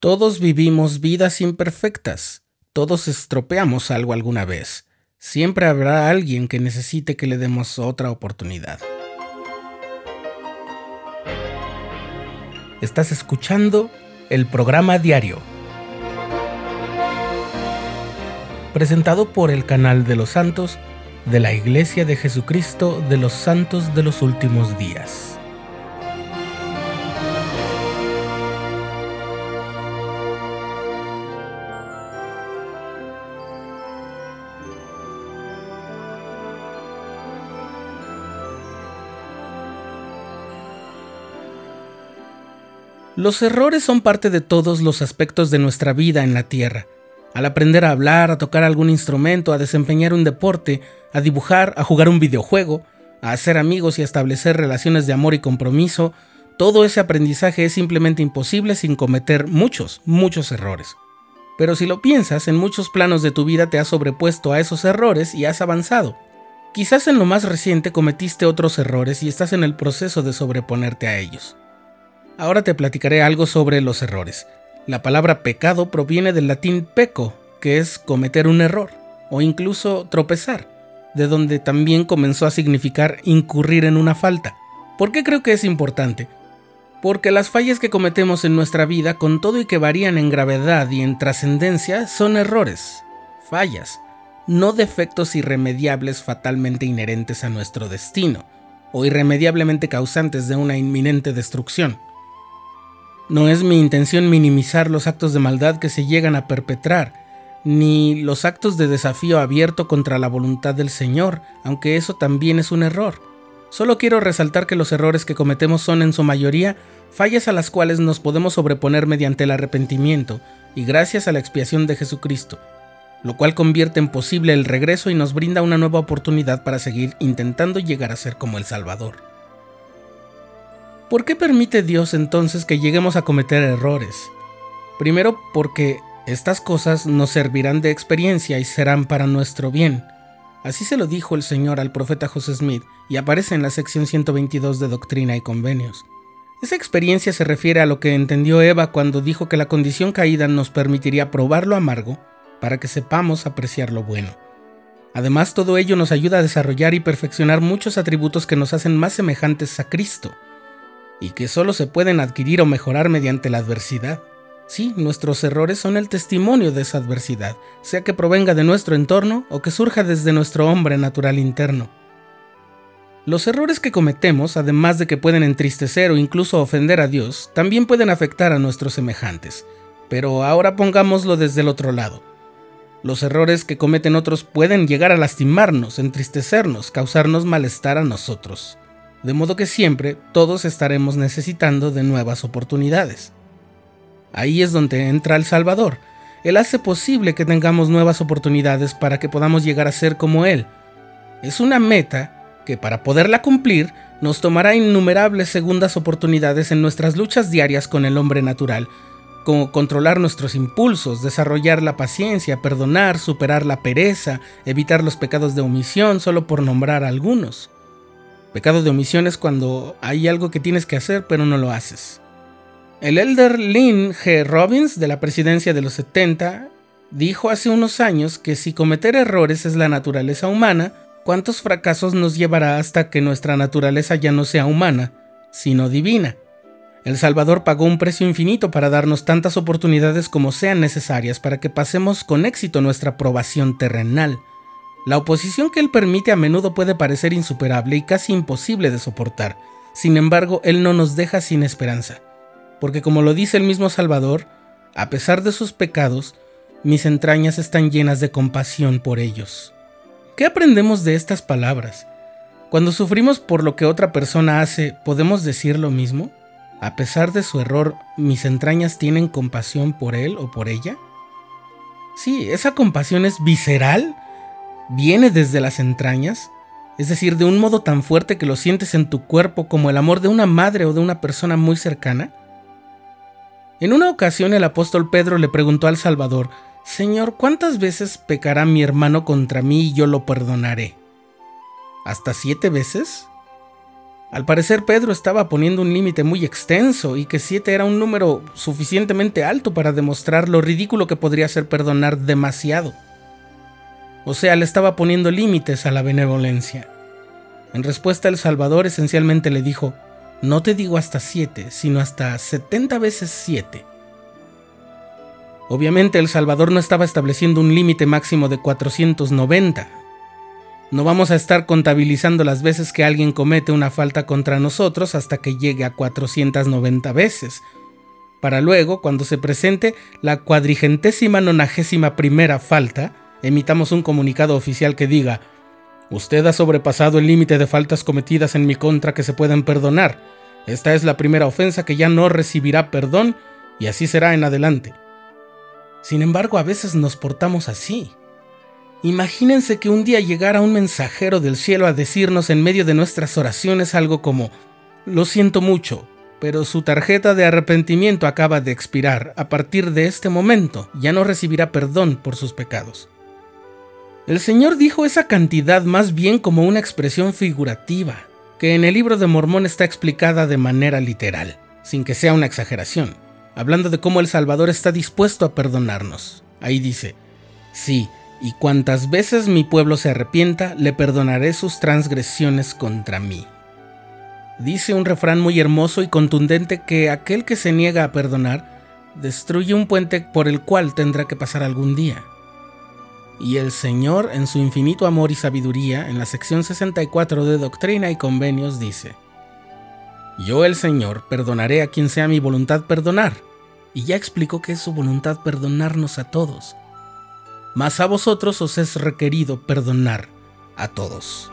Todos vivimos vidas imperfectas, todos estropeamos algo alguna vez. Siempre habrá alguien que necesite que le demos otra oportunidad. Estás escuchando el programa diario, presentado por el canal de los santos de la Iglesia de Jesucristo de los Santos de los Últimos Días. Los errores son parte de todos los aspectos de nuestra vida en la Tierra. Al aprender a hablar, a tocar algún instrumento, a desempeñar un deporte, a dibujar, a jugar un videojuego, a hacer amigos y a establecer relaciones de amor y compromiso, todo ese aprendizaje es simplemente imposible sin cometer muchos, muchos errores. Pero si lo piensas, en muchos planos de tu vida te has sobrepuesto a esos errores y has avanzado. Quizás en lo más reciente cometiste otros errores y estás en el proceso de sobreponerte a ellos. Ahora te platicaré algo sobre los errores. La palabra pecado proviene del latín peco, que es cometer un error, o incluso tropezar, de donde también comenzó a significar incurrir en una falta. ¿Por qué creo que es importante? Porque las fallas que cometemos en nuestra vida, con todo y que varían en gravedad y en trascendencia, son errores, fallas, no defectos irremediables fatalmente inherentes a nuestro destino, o irremediablemente causantes de una inminente destrucción. No es mi intención minimizar los actos de maldad que se llegan a perpetrar, ni los actos de desafío abierto contra la voluntad del Señor, aunque eso también es un error. Solo quiero resaltar que los errores que cometemos son en su mayoría fallas a las cuales nos podemos sobreponer mediante el arrepentimiento y gracias a la expiación de Jesucristo, lo cual convierte en posible el regreso y nos brinda una nueva oportunidad para seguir intentando llegar a ser como el Salvador. ¿Por qué permite Dios entonces que lleguemos a cometer errores? Primero porque estas cosas nos servirán de experiencia y serán para nuestro bien. Así se lo dijo el Señor al profeta José Smith y aparece en la sección 122 de Doctrina y Convenios. Esa experiencia se refiere a lo que entendió Eva cuando dijo que la condición caída nos permitiría probar lo amargo para que sepamos apreciar lo bueno. Además, todo ello nos ayuda a desarrollar y perfeccionar muchos atributos que nos hacen más semejantes a Cristo y que solo se pueden adquirir o mejorar mediante la adversidad. Sí, nuestros errores son el testimonio de esa adversidad, sea que provenga de nuestro entorno o que surja desde nuestro hombre natural interno. Los errores que cometemos, además de que pueden entristecer o incluso ofender a Dios, también pueden afectar a nuestros semejantes. Pero ahora pongámoslo desde el otro lado. Los errores que cometen otros pueden llegar a lastimarnos, entristecernos, causarnos malestar a nosotros de modo que siempre todos estaremos necesitando de nuevas oportunidades. Ahí es donde entra el Salvador. Él hace posible que tengamos nuevas oportunidades para que podamos llegar a ser como Él. Es una meta que para poderla cumplir nos tomará innumerables segundas oportunidades en nuestras luchas diarias con el hombre natural, como controlar nuestros impulsos, desarrollar la paciencia, perdonar, superar la pereza, evitar los pecados de omisión, solo por nombrar algunos. Pecado de omisión es cuando hay algo que tienes que hacer pero no lo haces. El elder Lynn G. Robbins de la presidencia de los 70 dijo hace unos años que si cometer errores es la naturaleza humana, ¿cuántos fracasos nos llevará hasta que nuestra naturaleza ya no sea humana, sino divina? El Salvador pagó un precio infinito para darnos tantas oportunidades como sean necesarias para que pasemos con éxito nuestra probación terrenal. La oposición que él permite a menudo puede parecer insuperable y casi imposible de soportar. Sin embargo, él no nos deja sin esperanza. Porque como lo dice el mismo Salvador, a pesar de sus pecados, mis entrañas están llenas de compasión por ellos. ¿Qué aprendemos de estas palabras? Cuando sufrimos por lo que otra persona hace, ¿podemos decir lo mismo? A pesar de su error, ¿mis entrañas tienen compasión por él o por ella? Sí, esa compasión es visceral viene desde las entrañas, es decir, de un modo tan fuerte que lo sientes en tu cuerpo como el amor de una madre o de una persona muy cercana? En una ocasión el apóstol Pedro le preguntó al Salvador, Señor, ¿cuántas veces pecará mi hermano contra mí y yo lo perdonaré? ¿Hasta siete veces? Al parecer Pedro estaba poniendo un límite muy extenso y que 7 era un número suficientemente alto para demostrar lo ridículo que podría ser perdonar demasiado. O sea, le estaba poniendo límites a la benevolencia. En respuesta, el Salvador esencialmente le dijo, no te digo hasta 7, sino hasta 70 veces 7. Obviamente el Salvador no estaba estableciendo un límite máximo de 490, no vamos a estar contabilizando las veces que alguien comete una falta contra nosotros hasta que llegue a 490 veces, para luego, cuando se presente la cuadrigentésima nonagésima primera falta, emitamos un comunicado oficial que diga, Usted ha sobrepasado el límite de faltas cometidas en mi contra que se pueden perdonar. Esta es la primera ofensa que ya no recibirá perdón y así será en adelante. Sin embargo, a veces nos portamos así. Imagínense que un día llegara un mensajero del cielo a decirnos en medio de nuestras oraciones algo como, lo siento mucho, pero su tarjeta de arrepentimiento acaba de expirar. A partir de este momento ya no recibirá perdón por sus pecados. El Señor dijo esa cantidad más bien como una expresión figurativa, que en el libro de Mormón está explicada de manera literal, sin que sea una exageración, hablando de cómo el Salvador está dispuesto a perdonarnos. Ahí dice, sí, y cuantas veces mi pueblo se arrepienta, le perdonaré sus transgresiones contra mí. Dice un refrán muy hermoso y contundente que aquel que se niega a perdonar destruye un puente por el cual tendrá que pasar algún día. Y el Señor, en su infinito amor y sabiduría, en la sección 64 de Doctrina y Convenios, dice, Yo el Señor perdonaré a quien sea mi voluntad perdonar. Y ya explicó que es su voluntad perdonarnos a todos mas a vosotros os es requerido perdonar a todos.